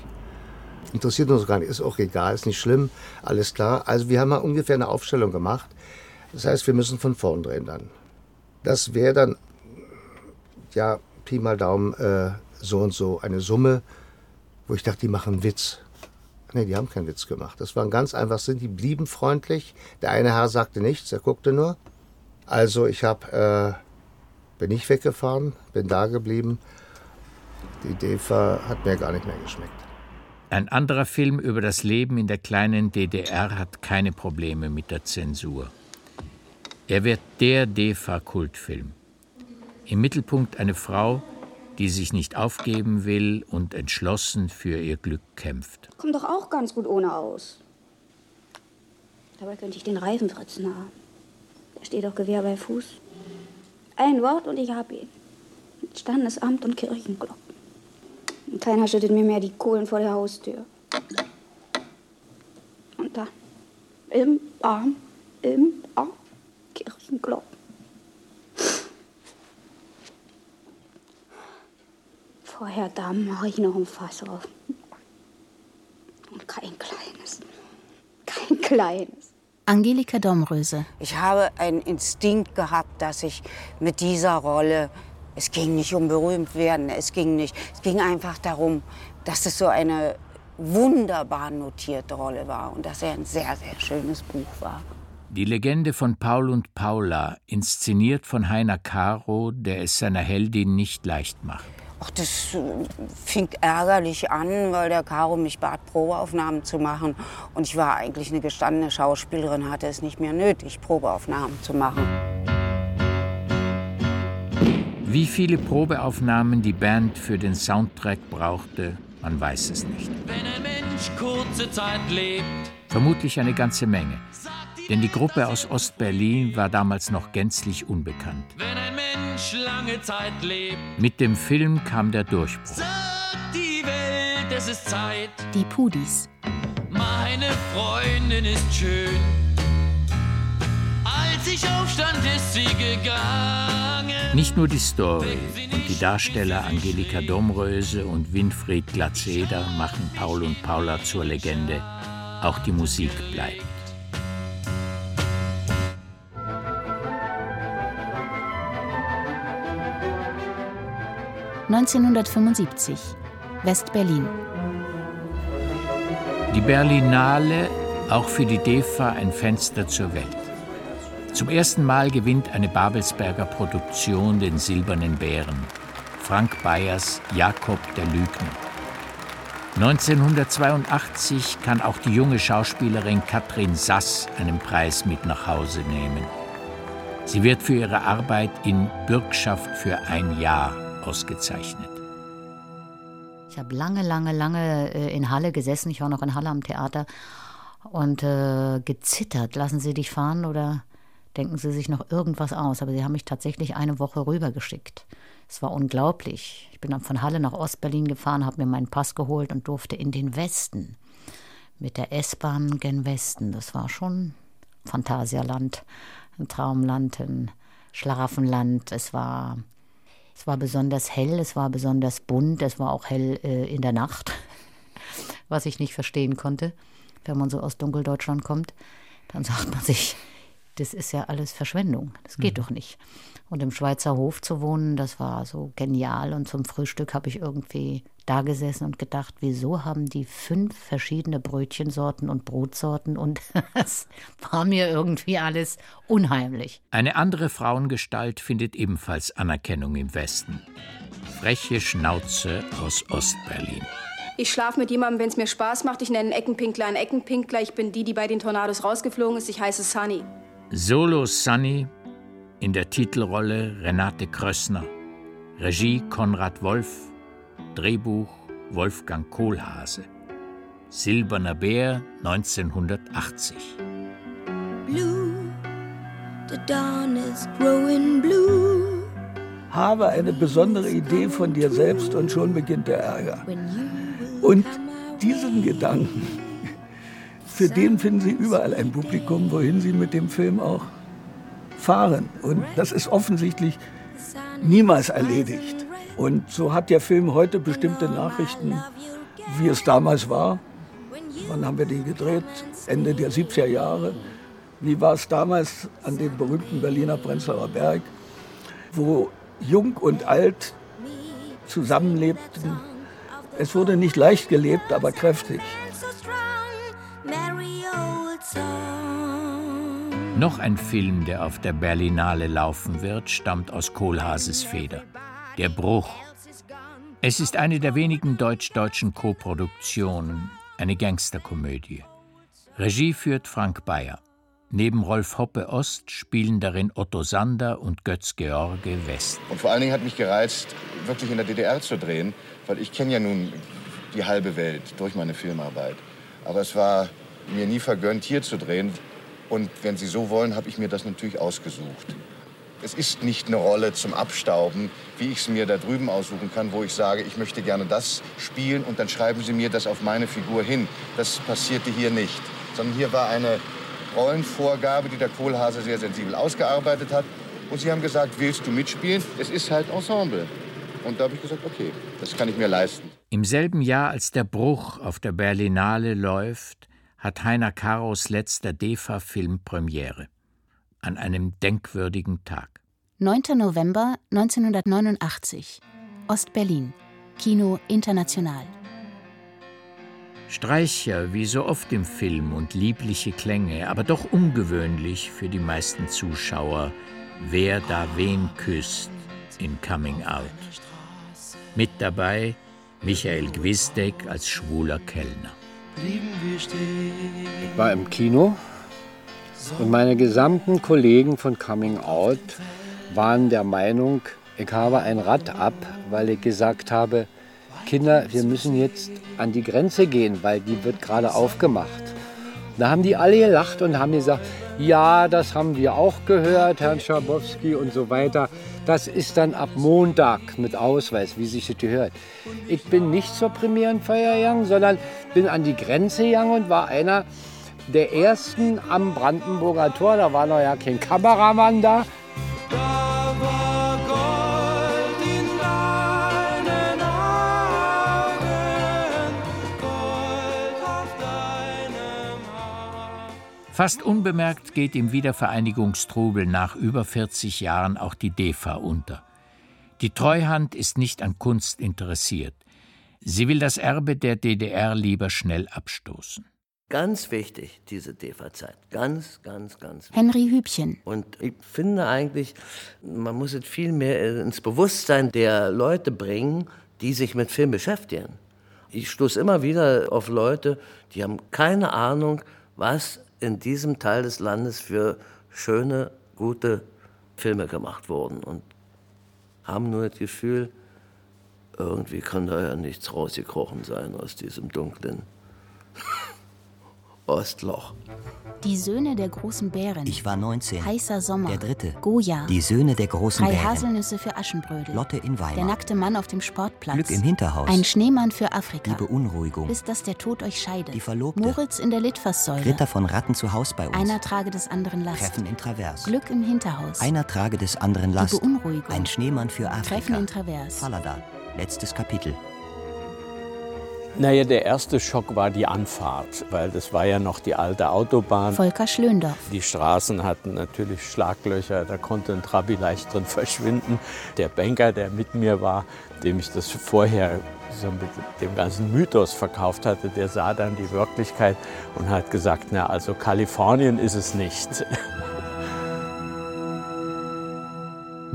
Interessiert uns gar nicht, ist auch egal, ist nicht schlimm, alles klar. Also wir haben mal ungefähr eine Aufstellung gemacht. Das heißt, wir müssen von vorn drehen dann. Das wäre dann, ja, Pi mal Daumen, äh, so und so eine Summe, wo ich dachte, die machen einen Witz. Nee, die haben keinen Witz gemacht. Das waren ganz einfach, sind die blieben freundlich. Der eine Herr sagte nichts, er guckte nur. Also ich habe, äh, bin ich weggefahren, bin da geblieben. Die DEFA hat mir gar nicht mehr geschmeckt. Ein anderer Film über das Leben in der kleinen DDR hat keine Probleme mit der Zensur. Er wird der DEFA-Kultfilm. Im Mittelpunkt eine Frau, die sich nicht aufgeben will und entschlossen für ihr Glück kämpft. Kommt doch auch ganz gut ohne aus. Dabei könnte ich den Reifenfritzen haben. Da steht doch Gewehr bei Fuß. Ein Wort und ich hab ihn. Standesamt und Kirchenglocken. Und keiner schüttet mir mehr die Kohlen vor der Haustür. Und im Arm, im Arm, Kirchenglocken. Vorher da mache ich noch ein Fass auf. Und kein kleines. Kein kleines. Angelika Domröse. Ich habe einen Instinkt gehabt, dass ich mit dieser Rolle, es ging nicht um berühmt werden, es ging nicht, es ging einfach darum, dass es so eine wunderbar notierte Rolle war und dass er ein sehr, sehr schönes Buch war. Die Legende von Paul und Paula, inszeniert von Heiner Caro, der es seiner Heldin nicht leicht macht. Ach, das äh, fing ärgerlich an, weil der Caro mich bat, Probeaufnahmen zu machen. Und ich war eigentlich eine gestandene Schauspielerin, hatte es nicht mehr nötig, Probeaufnahmen zu machen. Wie viele Probeaufnahmen die Band für den Soundtrack brauchte, man weiß es nicht. Wenn ein Mensch kurze Zeit lebt. Vermutlich eine ganze Menge. Denn die Gruppe aus Ostberlin war damals noch gänzlich unbekannt. Mensch lange Zeit lebt. Mit dem Film kam der Durchbruch. Sagt die Welt, es ist Zeit. Die Pudis. Meine Freundin ist schön. Als ich aufstand, ist sie gegangen. Nicht nur die Story und die Darsteller Angelika Domröse und Winfried Glatzeder machen Paul und Paula zur Legende. Auch die Musik bleibt. (1975) West-Berlin. Die Berlinale, auch für die DEFA ein Fenster zur Welt. Zum ersten Mal gewinnt eine Babelsberger Produktion den Silbernen Bären. Frank Bayers Jakob der Lügner. 1982 kann auch die junge Schauspielerin Katrin Sass einen Preis mit nach Hause nehmen. Sie wird für ihre Arbeit in Bürgschaft für ein Jahr ausgezeichnet. Ich habe lange, lange, lange äh, in Halle gesessen. Ich war noch in Halle am Theater und äh, gezittert. Lassen Sie dich fahren oder denken Sie sich noch irgendwas aus? Aber Sie haben mich tatsächlich eine Woche rübergeschickt. Es war unglaublich. Ich bin dann von Halle nach Ostberlin gefahren, habe mir meinen Pass geholt und durfte in den Westen mit der S-Bahn gen Westen. Das war schon Phantasialand, ein Traumland, ein Schlaraffenland. Es war, es war besonders hell, es war besonders bunt, es war auch hell äh, in der Nacht, was ich nicht verstehen konnte, wenn man so aus Dunkeldeutschland kommt. Dann sagt man sich, das ist ja alles Verschwendung. Das geht Mhm. doch nicht. Und im Schweizer Hof zu wohnen, das war so genial. Und zum Frühstück habe ich irgendwie da gesessen und gedacht, wieso haben die fünf verschiedene Brötchensorten und Brotsorten? Und es war mir irgendwie alles unheimlich. Eine andere Frauengestalt findet ebenfalls Anerkennung im Westen. Freche Schnauze aus Ostberlin. Ich schlafe mit jemandem, wenn es mir Spaß macht. Ich nenne einen Eckenpinkler einen Eckenpinkler. Ich bin die, die bei den Tornados rausgeflogen ist. Ich heiße Sunny. Solo Sunny, in der Titelrolle Renate Krössner, Regie Konrad Wolf, Drehbuch Wolfgang Kohlhase. Silberner Bär 1980. Blue, the dawn is growing blue. Habe eine besondere Idee von dir selbst und schon beginnt der Ärger. Und diesen Gedanken, für den finden Sie überall ein Publikum, wohin Sie mit dem Film auch fahren. Und das ist offensichtlich niemals erledigt. Und so hat der Film heute bestimmte Nachrichten, wie es damals war. Wann haben wir den gedreht? Ende der 70er Jahre. Wie war es damals an dem berühmten Berliner Prenzlauer Berg, wo Jung und Alt zusammenlebten. Es wurde nicht leicht gelebt, aber kräftig. Noch ein Film, der auf der Berlinale laufen wird, stammt aus Kohlhaases Feder. Der Bruch. Es ist eine der wenigen deutsch-deutschen Koproduktionen, eine Gangsterkomödie. Regie führt Frank Bayer. Neben Rolf Hoppe Ost spielen darin Otto Sander und Götz-George West. Und vor allen Dingen hat mich gereizt, wirklich in der DDR zu drehen, weil ich kenne ja nun die halbe Welt durch meine Filmarbeit. Aber es war mir nie vergönnt, hier zu drehen. Und wenn Sie so wollen, habe ich mir das natürlich ausgesucht. Es ist nicht eine Rolle zum Abstauben, wie ich es mir da drüben aussuchen kann, wo ich sage, ich möchte gerne das spielen und dann schreiben Sie mir das auf meine Figur hin. Das passierte hier nicht. Sondern hier war eine Rollenvorgabe, die der Kohlhase sehr sensibel ausgearbeitet hat. Und sie haben gesagt, willst du mitspielen? Es ist halt Ensemble. Und da habe ich gesagt, okay, das kann ich mir leisten. Im selben Jahr, als der Bruch auf der Berlinale läuft, hat Heiner Karos letzter DEFA-Film Premiere. An einem denkwürdigen Tag. 9. November 1989. Ostberlin. Kino International. Streicher wie so oft im Film und liebliche Klänge, aber doch ungewöhnlich für die meisten Zuschauer, wer da wen küsst in Coming Out. Mit dabei Michael Gwisdek als schwuler Kellner. Ich war im Kino und meine gesamten Kollegen von Coming Out waren der Meinung, ich habe ein Rad ab, weil ich gesagt habe, Kinder, wir müssen jetzt an die Grenze gehen, weil die wird gerade aufgemacht. Da haben die alle gelacht und haben gesagt, ja, das haben wir auch gehört, Herrn Schabowski und so weiter. Das ist dann ab Montag mit Ausweis, wie sich das gehört. Ich bin nicht zur Premierenfeier gegangen, sondern bin an die Grenze gegangen und war einer der ersten am Brandenburger Tor. Da war noch ja kein Kameramann da. Fast unbemerkt geht im Wiedervereinigungstrubel nach über 40 Jahren auch die DEFA unter. Die Treuhand ist nicht an Kunst interessiert. Sie will das Erbe der DDR lieber schnell abstoßen. Ganz wichtig, diese DEFA-Zeit. Ganz, ganz, ganz wichtig. Henry Hübchen. Und ich finde eigentlich, man muss es viel mehr ins Bewusstsein der Leute bringen, die sich mit Film beschäftigen. Ich stoße immer wieder auf Leute, die haben keine Ahnung, was in diesem Teil des Landes für schöne, gute Filme gemacht wurden und haben nur das Gefühl, irgendwie kann da ja nichts rausgekrochen sein aus diesem dunklen Ostloch. Die Söhne der großen Bären. Ich war 19. Heißer Sommer. Der dritte. Goya. Die Söhne der großen Drei Bären. Haselnüsse für Aschenbrödel. Lotte in Weimar. Der nackte Mann auf dem Sportplatz. Glück im Hinterhaus. Ein Schneemann für Afrika. Die Beunruhigung. Bis dass der Tod euch scheidet. Die Verlobte. Moritz in der Litfaßsäule. Ritter von Ratten zu Haus bei uns. Einer trage des anderen Last. Treffen in Travers. Glück im Hinterhaus. Einer trage des anderen Last. Die Beunruhigung. Ein Schneemann für Afrika. Treffen in Travers. Falada. Letztes Kapitel. Naja, der erste Schock war die Anfahrt, weil das war ja noch die alte Autobahn. Volker Schlöndorff. Die Straßen hatten natürlich Schlaglöcher, da konnte ein Trabi leicht drin verschwinden. Der Banker, der mit mir war, dem ich das vorher so mit dem ganzen Mythos verkauft hatte, der sah dann die Wirklichkeit und hat gesagt, na also Kalifornien ist es nicht.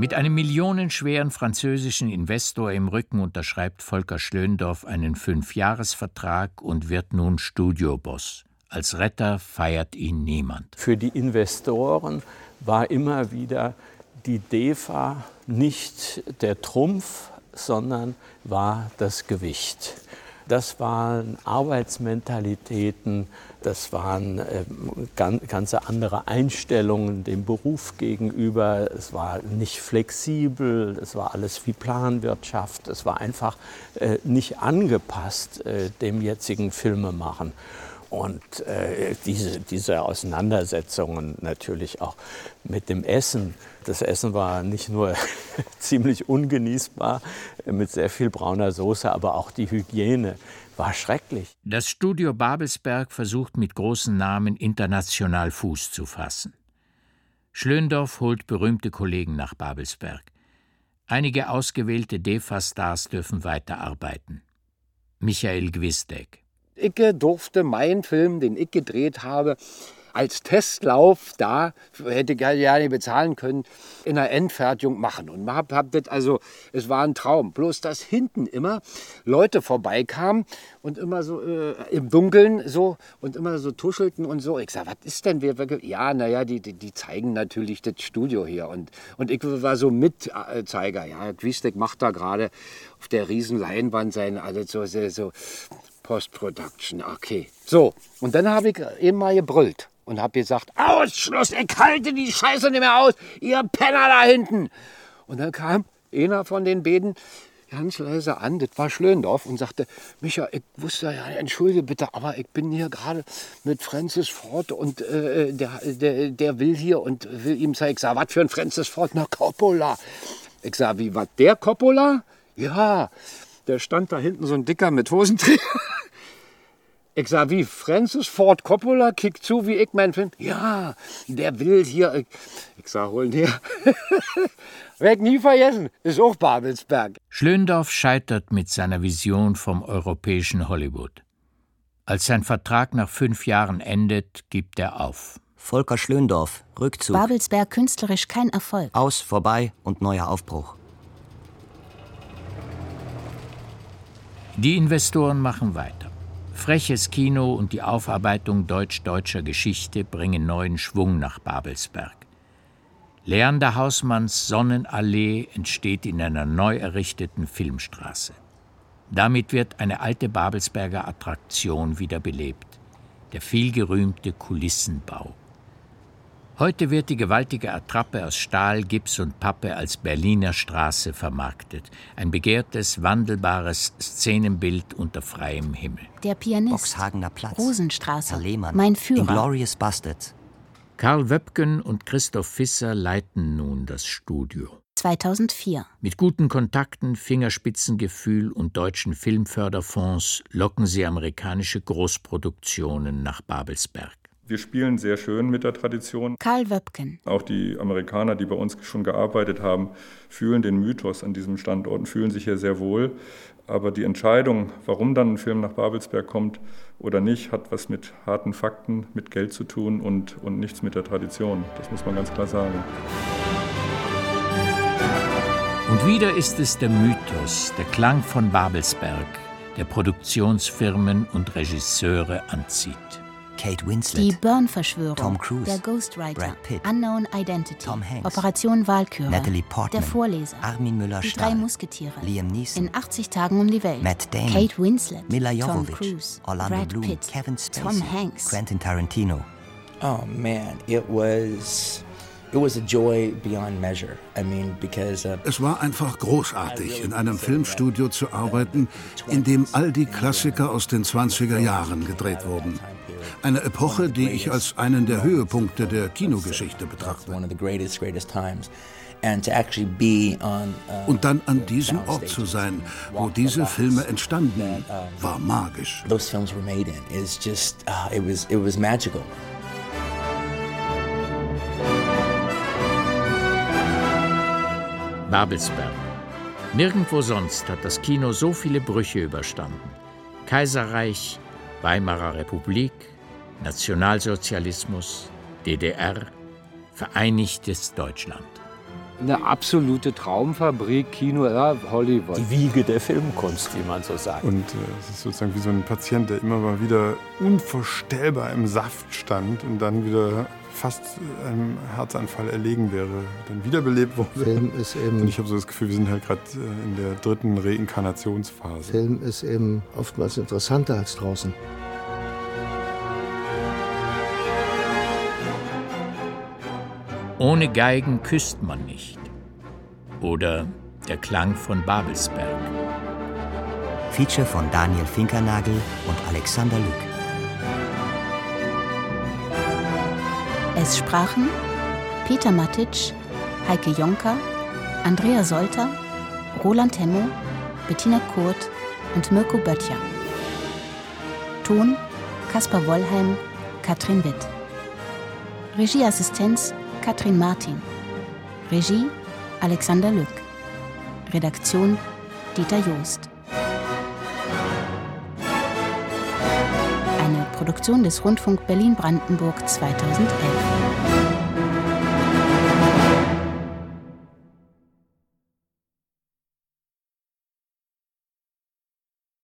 Mit einem millionenschweren französischen Investor im Rücken unterschreibt Volker Schlöndorff einen Fünfjahresvertrag und wird nun Studioboss. Als Retter feiert ihn niemand. Für die Investoren war immer wieder die DEFA nicht der Trumpf, sondern war das Gewicht. Das waren Arbeitsmentalitäten, das waren äh, ganz, andere Einstellungen dem Beruf gegenüber. Es war nicht flexibel, es war alles wie Planwirtschaft, es war einfach äh, nicht angepasst äh, dem jetzigen Filmemachen. Und äh, diese, diese Auseinandersetzungen natürlich auch mit dem Essen. Das Essen war nicht nur ziemlich ungenießbar mit sehr viel brauner Soße, aber auch die Hygiene war schrecklich. Das Studio Babelsberg versucht mit großen Namen international Fuß zu fassen. Schlöndorff holt berühmte Kollegen nach Babelsberg. Einige ausgewählte DEFA-Stars dürfen weiterarbeiten. Michael Gwisdek. Ich durfte meinen Film, den ich gedreht habe, als Testlauf da, hätte ich ja nicht bezahlen können, in der Endfertigung machen. Und hab, hab das also, es war ein Traum. Bloß, dass hinten immer Leute vorbeikamen und immer so äh, im Dunkeln so und immer so tuschelten und so. Ich sag, was ist denn? Wir, ja, naja, die, die, die zeigen natürlich das Studio hier. Und, und ich war so Mitzeiger. Ja, Gwiestek macht da gerade auf der riesen Leinwand sein, so, so, so Post-Production, okay. So, und dann habe ich eben mal gebrüllt und habe gesagt, Ausschluss, ich halte die Scheiße nicht mehr aus, ihr Penner da hinten. Und dann kam einer von den beiden, ganz leise an, das war Schlöndorff, und sagte, Micha, ich wusste ja, entschuldige bitte, aber ich bin hier gerade mit Francis Ford und äh, der, der, der will hier und will ihm sagen, ich sag, was für ein Francis Ford? Na, Coppola. Ich sag, wie, was, der Coppola? Ja, der stand da hinten so ein Dicker mit Hosenträger. Ich sag, wie Francis Ford Coppola kickt zu, wie ich meinen Film. Ja, der will hier. Ich, ich sag, hol ihn her. Werd nie vergessen, ist auch Babelsberg. Schlöndorff scheitert mit seiner Vision vom europäischen Hollywood. Als sein Vertrag nach fünf Jahren endet, gibt er auf. Volker Schlöndorff, Rückzug. Babelsberg künstlerisch kein Erfolg. Aus, vorbei und neuer Aufbruch. Die Investoren machen weiter. Freches Kino und die Aufarbeitung deutsch-deutscher Geschichte bringen neuen Schwung nach Babelsberg. Leander Hausmanns Sonnenallee entsteht in einer neu errichteten Filmstraße. Damit wird eine alte Babelsberger Attraktion wiederbelebt, der vielgerühmte Kulissenbau. Heute wird die gewaltige Attrappe aus Stahl, Gips und Pappe als Berliner Straße vermarktet. Ein begehrtes, wandelbares Szenenbild unter freiem Himmel. Der Pianist. Boxhagener Platz. Rosenstraße. Herr Lehmann. Mein Führer. Inglorious Bastards. Karl Wöpken und Christoph Fisser leiten nun das Studio. 2004. Mit guten Kontakten, Fingerspitzengefühl und deutschen Filmförderfonds locken sie amerikanische Großproduktionen nach Babelsberg. Wir spielen sehr schön mit der Tradition. Karl Wöpken. Auch die Amerikaner, die bei uns schon gearbeitet haben, fühlen den Mythos an diesem Standort und fühlen sich hier sehr wohl. Aber die Entscheidung, warum dann ein Film nach Babelsberg kommt oder nicht, hat was mit harten Fakten, mit Geld zu tun und, und nichts mit der Tradition. Das muss man ganz klar sagen. Und wieder ist es der Mythos, der Klang von Babelsberg, der Produktionsfirmen und Regisseure anzieht. Kate Winslet. Die Burn-Verschwörung. Tom Cruise. Der Ghostwriter. Brad Pitt. Unknown Identity. Tom Hanks. Operation Walküre. Natalie Portman. Der Vorleser. Armin Die drei. Musketiere. Liam Neeson. In 80 Tagen um die Welt. Matt Damon. Kate Winslet. Mila Tom Jovovich. Cruise. Orlando Brad Bloom. Pitt. Kevin Spacey. Tom Hanks. Quentin Tarantino. Oh man, it was it was a joy beyond measure. I mean, because uh, Es war einfach großartig, in einem Filmstudio zu arbeiten, in dem all die Klassiker aus den 20er Jahren gedreht wurden. Eine Epoche, die ich als einen der Höhepunkte der Kinogeschichte betrachte. one of the greatest, greatest times. And to actually be on uh, Und dann an diesem Ort zu sein, wo diese Filme entstanden, war magisch. uh, it was it was magical. Babelsberg. Nirgendwo sonst hat das Kino so viele Brüche überstanden. Kaiserreich, Weimarer Republik, Nationalsozialismus, DDR, Vereinigtes Deutschland. Eine absolute Traumfabrik, Kino, ja, Hollywood. Die Wiege der Filmkunst, wie man so sagt. Und äh, es ist sozusagen wie so ein Patient, der immer mal wieder unvorstellbar im Saft stand und dann wieder fast einem Herzanfall erlegen wäre, dann wiederbelebt wurde. Film ist eben- und ich habe so das Gefühl, wir sind halt gerade äh, in der dritten Reinkarnationsphase. Film ist eben oftmals interessanter als draußen. Ohne Geigen küsst man nicht. Oder der Klang von Babelsberg. Feature von Daniel Finkernagel und Alexander Lück. Es sprachen Peter Matic, Heike Jonker, Andrea Solter, Roland Hemmo, Bettina Kurt und Mirko Böttcher. Ton Kaspar Wollheim, Katrin Witt. Regieassistenz Katrin Martin. Regie Alexander Lück. Redaktion Dieter Joost. Eine Produktion des Rundfunk Berlin-Brandenburg 2011.